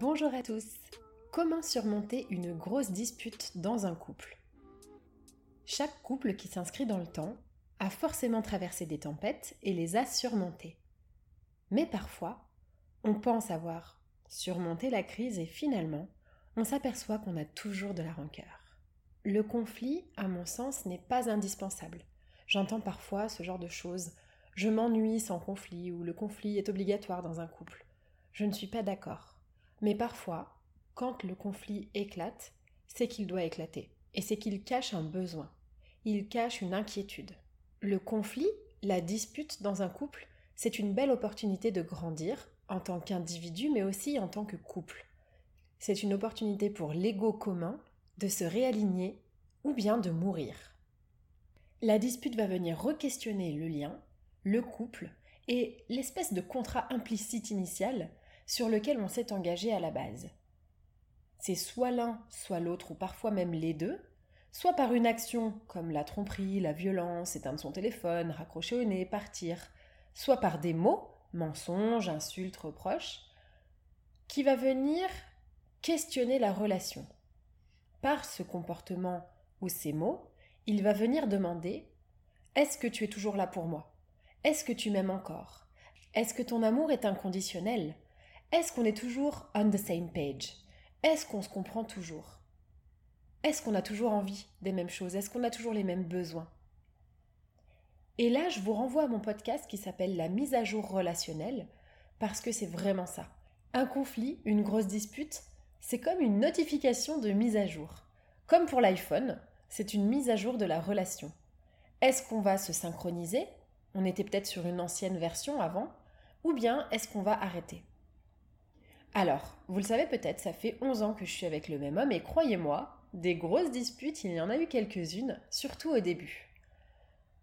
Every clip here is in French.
Bonjour à tous. Comment surmonter une grosse dispute dans un couple? Chaque couple qui s'inscrit dans le temps a forcément traversé des tempêtes et les a surmontées. Mais parfois, on pense avoir surmonté la crise et finalement, on s'aperçoit qu'on a toujours de la rancœur. Le conflit, à mon sens, n'est pas indispensable. J'entends parfois ce genre de choses. Je m'ennuie sans conflit ou le conflit est obligatoire dans un couple. Je ne suis pas d'accord. Mais parfois, quand le conflit éclate, c'est qu'il doit éclater. Et c'est qu'il cache un besoin. Il cache une inquiétude. Le conflit, la dispute dans un couple, c'est une belle opportunité de grandir en tant qu'individu, mais aussi en tant que couple. C'est une opportunité pour l'ego commun de se réaligner ou bien de mourir. La dispute va venir re-questionner le lien, le couple et l'espèce de contrat implicite initial sur lequel on s'est engagé à la base. C'est soit l'un, soit l'autre, ou parfois même les deux, soit par une action comme la tromperie, la violence, éteindre son téléphone, raccrocher au nez, partir, soit par des mots, mensonges, insultes, reproches, qui va venir questionner la relation. Par ce comportement ou ces mots, il va venir demander Est-ce que tu es toujours là pour moi? Est-ce que tu m'aimes encore? Est-ce que ton amour est inconditionnel? Est-ce qu'on est toujours on the same page? Est-ce qu'on se comprend toujours? Est-ce qu'on a toujours envie des mêmes choses? Est-ce qu'on a toujours les mêmes besoins? Et là, je vous renvoie à mon podcast qui s'appelle La mise à jour relationnelle, parce que c'est vraiment ça. Un conflit, une grosse dispute, c'est comme une notification de mise à jour. Comme pour l'iPhone, c'est une mise à jour de la relation. Est-ce qu'on va se synchroniser? On était peut-être sur une ancienne version avant. Ou bien est-ce qu'on va arrêter? Alors, vous le savez peut-être, ça fait 11 ans que je suis avec le même homme et croyez-moi, des grosses disputes, il y en a eu quelques-unes, surtout au début.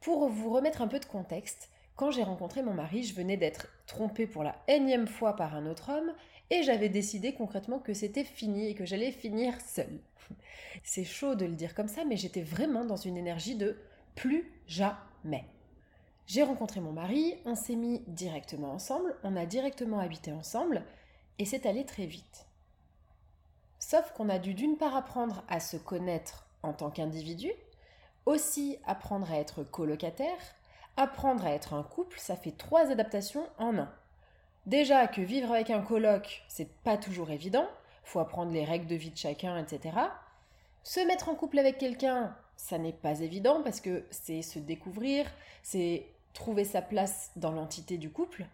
Pour vous remettre un peu de contexte, quand j'ai rencontré mon mari, je venais d'être trompée pour la énième fois par un autre homme et j'avais décidé concrètement que c'était fini et que j'allais finir seule. C'est chaud de le dire comme ça, mais j'étais vraiment dans une énergie de plus jamais. J'ai rencontré mon mari, on s'est mis directement ensemble, on a directement habité ensemble et c'est allé très vite. Sauf qu'on a dû d'une part apprendre à se connaître en tant qu'individu, aussi apprendre à être colocataire, apprendre à être un couple, ça fait trois adaptations en un. Déjà que vivre avec un coloc, c'est pas toujours évident, faut apprendre les règles de vie de chacun, etc. Se mettre en couple avec quelqu'un, ça n'est pas évident parce que c'est se découvrir, c'est trouver sa place dans l'entité du couple.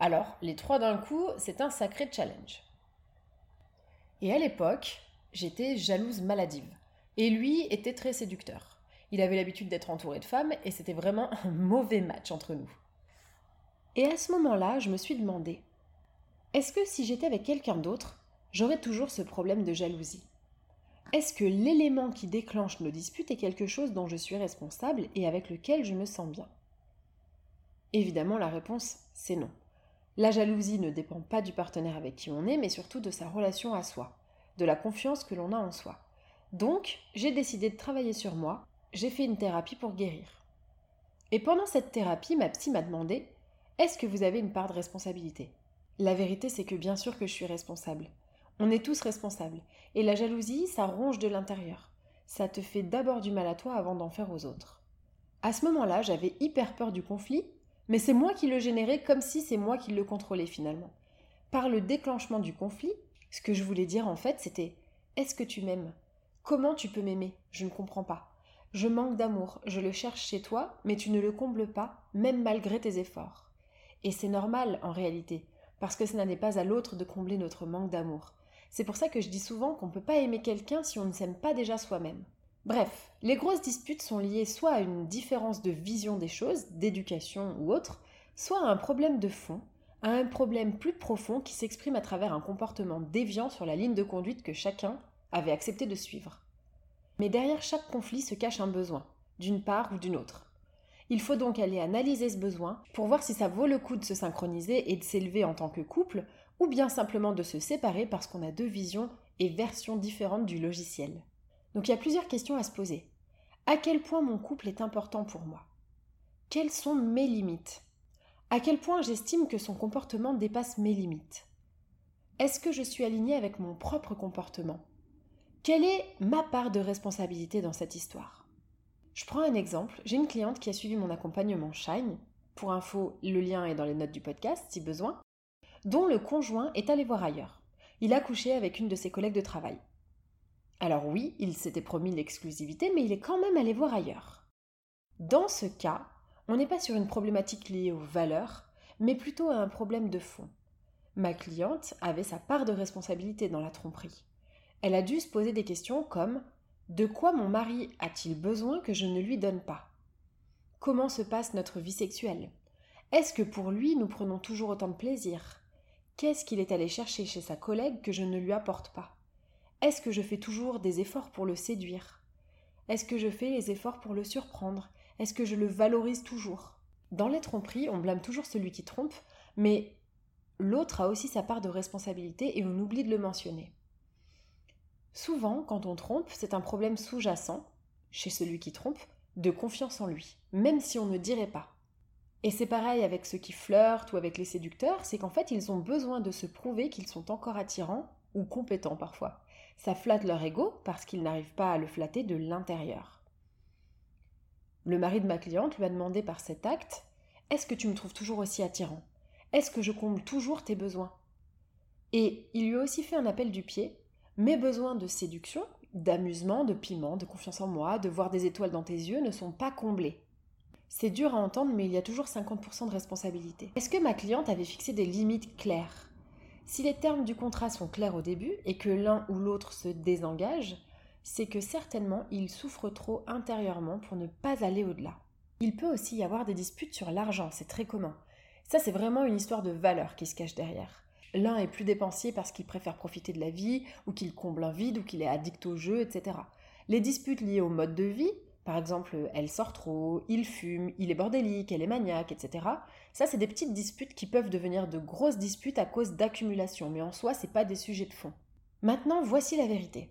Alors, les trois d'un coup, c'est un sacré challenge. Et à l'époque, j'étais jalouse maladive. Et lui était très séducteur. Il avait l'habitude d'être entouré de femmes et c'était vraiment un mauvais match entre nous. Et à ce moment-là, je me suis demandé est-ce que si j'étais avec quelqu'un d'autre, j'aurais toujours ce problème de jalousie? Est-ce que l'élément qui déclenche nos disputes est quelque chose dont je suis responsable et avec lequel je me sens bien? Évidemment, la réponse, c'est non. La jalousie ne dépend pas du partenaire avec qui on est, mais surtout de sa relation à soi, de la confiance que l'on a en soi. Donc, j'ai décidé de travailler sur moi, j'ai fait une thérapie pour guérir. Et pendant cette thérapie, ma psy m'a demandé Est-ce que vous avez une part de responsabilité? La vérité, c'est que bien sûr que je suis responsable. On est tous responsables. Et la jalousie, ça ronge de l'intérieur. Ça te fait d'abord du mal à toi avant d'en faire aux autres. À ce moment-là, j'avais hyper peur du conflit, mais c'est moi qui le générais comme si c'est moi qui le contrôlais finalement. Par le déclenchement du conflit, ce que je voulais dire en fait, c'était Est-ce que tu m'aimes? Comment tu peux m'aimer? Je ne comprends pas. Je manque d'amour, je le cherche chez toi, mais tu ne le combles pas, même malgré tes efforts. Et c'est normal en réalité, parce que ce n'est pas à l'autre de combler notre manque d'amour. C'est pour ça que je dis souvent qu'on ne peut pas aimer quelqu'un si on ne s'aime pas déjà soi-même. Bref, les grosses disputes sont liées soit à une différence de vision des choses, d'éducation ou autre, soit à un problème de fond, à un problème plus profond qui s'exprime à travers un comportement déviant sur la ligne de conduite que chacun avait accepté de suivre. Mais derrière chaque conflit se cache un besoin, d'une part ou d'une autre. Il faut donc aller analyser ce besoin pour voir si ça vaut le coup de se synchroniser et de s'élever en tant que couple, ou bien simplement de se séparer parce qu'on a deux visions et versions différentes du logiciel. Donc il y a plusieurs questions à se poser. À quel point mon couple est important pour moi? Quelles sont mes limites? À quel point j'estime que son comportement dépasse mes limites? Est-ce que je suis alignée avec mon propre comportement? Quelle est ma part de responsabilité dans cette histoire? Je prends un exemple. J'ai une cliente qui a suivi mon accompagnement Shine. Pour info, le lien est dans les notes du podcast si besoin. Dont le conjoint est allé voir ailleurs. Il a couché avec une de ses collègues de travail. Alors oui, il s'était promis l'exclusivité, mais il est quand même allé voir ailleurs. Dans ce cas, on n'est pas sur une problématique liée aux valeurs, mais plutôt à un problème de fond. Ma cliente avait sa part de responsabilité dans la tromperie. Elle a dû se poser des questions comme De quoi mon mari a-t-il besoin que je ne lui donne pas? Comment se passe notre vie sexuelle? Est-ce que pour lui nous prenons toujours autant de plaisir? Qu'est-ce qu'il est allé chercher chez sa collègue que je ne lui apporte pas? Est-ce que je fais toujours des efforts pour le séduire? Est-ce que je fais les efforts pour le surprendre? Est-ce que je le valorise toujours? Dans les tromperies, on blâme toujours celui qui trompe, mais l'autre a aussi sa part de responsabilité et on oublie de le mentionner. Souvent, quand on trompe, c'est un problème sous-jacent, chez celui qui trompe, de confiance en lui, même si on ne dirait pas. Et c'est pareil avec ceux qui flirtent ou avec les séducteurs, c'est qu'en fait ils ont besoin de se prouver qu'ils sont encore attirants ou compétents parfois. Ça flatte leur ego parce qu'ils n'arrivent pas à le flatter de l'intérieur. Le mari de ma cliente lui a demandé par cet acte Est-ce que tu me trouves toujours aussi attirant? Est-ce que je comble toujours tes besoins? Et il lui a aussi fait un appel du pied mes besoins de séduction, d'amusement, de piment, de confiance en moi, de voir des étoiles dans tes yeux ne sont pas comblés. C'est dur à entendre, mais il y a toujours 50% de responsabilité. Est-ce que ma cliente avait fixé des limites claires? Si les termes du contrat sont clairs au début et que l'un ou l'autre se désengage, c'est que certainement il souffre trop intérieurement pour ne pas aller au-delà. Il peut aussi y avoir des disputes sur l'argent, c'est très commun. Ça, c'est vraiment une histoire de valeur qui se cache derrière. L'un est plus dépensier parce qu'il préfère profiter de la vie, ou qu'il comble un vide, ou qu'il est addict au jeu, etc. Les disputes liées au mode de vie, par exemple, elle sort trop, il fume, il est bordélique, elle est maniaque, etc. Ça, c'est des petites disputes qui peuvent devenir de grosses disputes à cause d'accumulation, mais en soi, c'est pas des sujets de fond. Maintenant, voici la vérité.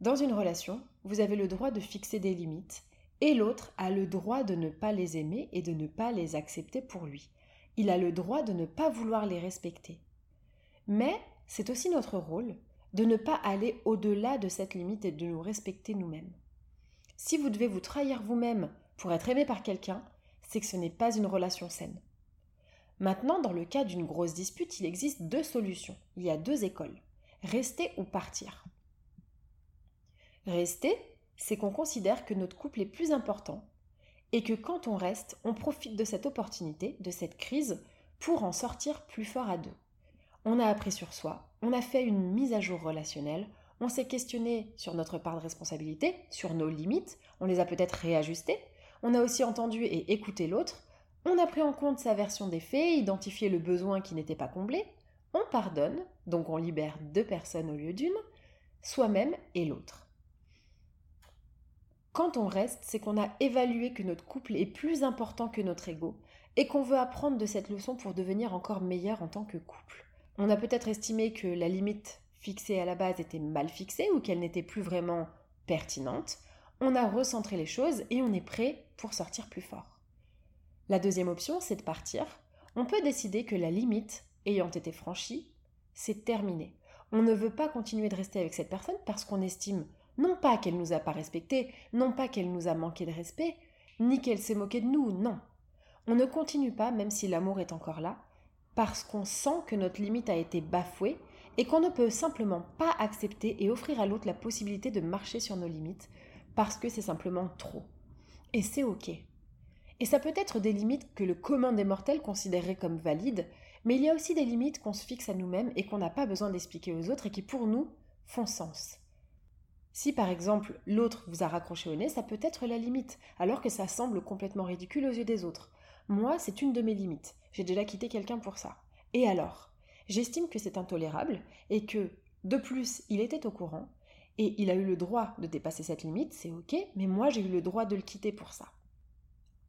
Dans une relation, vous avez le droit de fixer des limites, et l'autre a le droit de ne pas les aimer et de ne pas les accepter pour lui. Il a le droit de ne pas vouloir les respecter. Mais c'est aussi notre rôle de ne pas aller au-delà de cette limite et de nous respecter nous-mêmes. Si vous devez vous trahir vous-même pour être aimé par quelqu'un, c'est que ce n'est pas une relation saine. Maintenant, dans le cas d'une grosse dispute, il existe deux solutions. Il y a deux écoles. Rester ou partir. Rester, c'est qu'on considère que notre couple est plus important et que quand on reste, on profite de cette opportunité, de cette crise, pour en sortir plus fort à deux. On a appris sur soi, on a fait une mise à jour relationnelle, on s'est questionné sur notre part de responsabilité, sur nos limites, on les a peut-être réajustées, on a aussi entendu et écouté l'autre, on a pris en compte sa version des faits, identifié le besoin qui n'était pas comblé, on pardonne, donc on libère deux personnes au lieu d'une, soi-même et l'autre. Quand on reste, c'est qu'on a évalué que notre couple est plus important que notre ego et qu'on veut apprendre de cette leçon pour devenir encore meilleur en tant que couple. On a peut-être estimé que la limite fixée à la base était mal fixée ou qu'elle n'était plus vraiment pertinente. On a recentré les choses et on est prêt pour sortir plus fort. La deuxième option, c'est de partir. On peut décider que la limite, ayant été franchie, c'est terminé. On ne veut pas continuer de rester avec cette personne parce qu'on estime non pas qu'elle nous a pas respecté, non pas qu'elle nous a manqué de respect, ni qu'elle s'est moquée de nous, non. On ne continue pas, même si l'amour est encore là, parce qu'on sent que notre limite a été bafouée et qu'on ne peut simplement pas accepter et offrir à l'autre la possibilité de marcher sur nos limites parce que c'est simplement trop. Et c'est ok. Et ça peut être des limites que le commun des mortels considérerait comme valides, mais il y a aussi des limites qu'on se fixe à nous-mêmes et qu'on n'a pas besoin d'expliquer aux autres et qui pour nous font sens. Si par exemple l'autre vous a raccroché au nez, ça peut être la limite, alors que ça semble complètement ridicule aux yeux des autres. Moi, c'est une de mes limites. J'ai déjà quitté quelqu'un pour ça. Et alors? J'estime que c'est intolérable et que, de plus, il était au courant et il a eu le droit de dépasser cette limite, c'est ok, mais moi j'ai eu le droit de le quitter pour ça.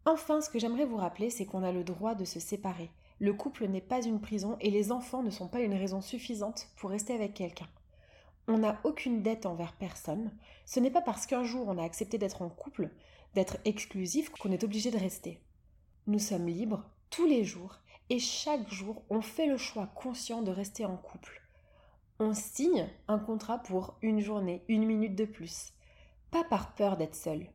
Enfin, ce que j'aimerais vous rappeler, c'est qu'on a le droit de se séparer. Le couple n'est pas une prison et les enfants ne sont pas une raison suffisante pour rester avec quelqu'un. On n'a aucune dette envers personne. Ce n'est pas parce qu'un jour on a accepté d'être en couple, d'être exclusif, qu'on est obligé de rester. Nous sommes libres tous les jours et chaque jour on fait le choix conscient de rester en couple. On signe un contrat pour une journée, une minute de plus. Pas par peur d'être seul,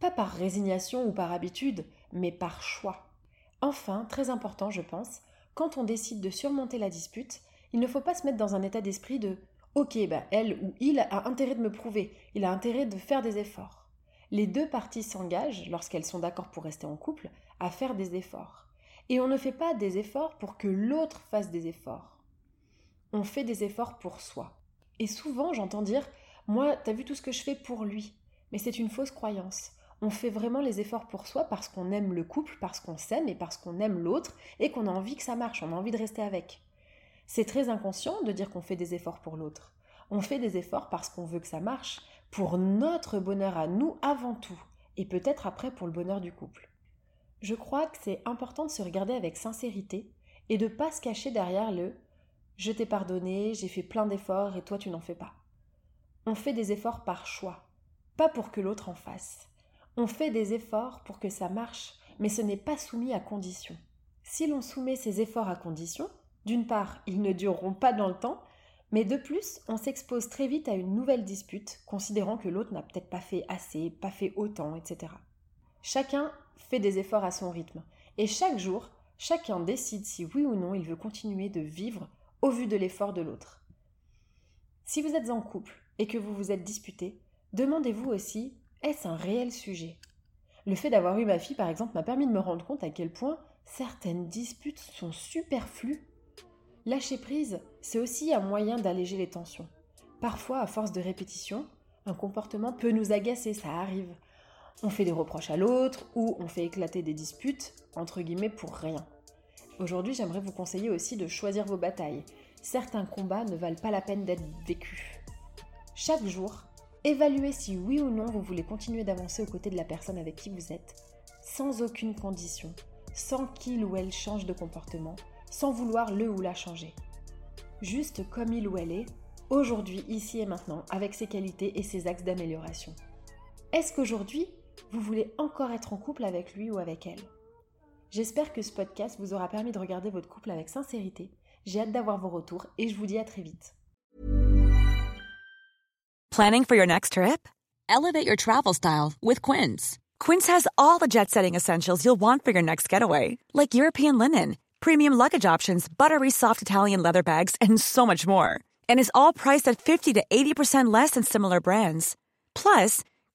pas par résignation ou par habitude, mais par choix. Enfin, très important je pense, quand on décide de surmonter la dispute, il ne faut pas se mettre dans un état d'esprit de Ok, bah elle ou il a intérêt de me prouver, il a intérêt de faire des efforts. Les deux parties s'engagent, lorsqu'elles sont d'accord pour rester en couple, à faire des efforts. Et on ne fait pas des efforts pour que l'autre fasse des efforts. On fait des efforts pour soi. Et souvent, j'entends dire Moi, t'as vu tout ce que je fais pour lui. Mais c'est une fausse croyance. On fait vraiment les efforts pour soi parce qu'on aime le couple, parce qu'on s'aime et parce qu'on aime l'autre et qu'on a envie que ça marche, on a envie de rester avec. C'est très inconscient de dire qu'on fait des efforts pour l'autre. On fait des efforts parce qu'on veut que ça marche, pour notre bonheur à nous avant tout, et peut-être après pour le bonheur du couple. Je crois que c'est important de se regarder avec sincérité et de ne pas se cacher derrière le je t'ai pardonné, j'ai fait plein d'efforts et toi tu n'en fais pas. On fait des efforts par choix, pas pour que l'autre en fasse. On fait des efforts pour que ça marche, mais ce n'est pas soumis à condition. Si l'on soumet ces efforts à condition, d'une part, ils ne dureront pas dans le temps, mais de plus, on s'expose très vite à une nouvelle dispute, considérant que l'autre n'a peut-être pas fait assez, pas fait autant, etc. Chacun fait des efforts à son rythme, et chaque jour, chacun décide si oui ou non il veut continuer de vivre au vu de l'effort de l'autre. Si vous êtes en couple et que vous vous êtes disputé, demandez-vous aussi est-ce un réel sujet? Le fait d'avoir eu ma fille, par exemple, m'a permis de me rendre compte à quel point certaines disputes sont superflues Lâcher prise, c'est aussi un moyen d'alléger les tensions. Parfois, à force de répétition, un comportement peut nous agacer, ça arrive. On fait des reproches à l'autre ou on fait éclater des disputes, entre guillemets, pour rien. Aujourd'hui, j'aimerais vous conseiller aussi de choisir vos batailles. Certains combats ne valent pas la peine d'être vécus. Chaque jour, évaluez si oui ou non vous voulez continuer d'avancer aux côtés de la personne avec qui vous êtes, sans aucune condition, sans qu'il ou elle change de comportement, sans vouloir le ou la changer. Juste comme il ou elle est, aujourd'hui, ici et maintenant, avec ses qualités et ses axes d'amélioration. Est-ce qu'aujourd'hui, vous voulez encore être en couple avec lui ou avec elle? J'espère que ce podcast vous aura permis de regarder votre couple avec sincérité. J'ai hâte d'avoir vos retours et je vous dis à très vite. Planning for your next trip? Elevate your travel style with Quince. Quince has all the jet setting essentials you'll want for your next getaway, like European linen premium luggage options, buttery soft Italian leather bags, and so much more. And is all priced at 50 to 80% less than similar brands. Plus,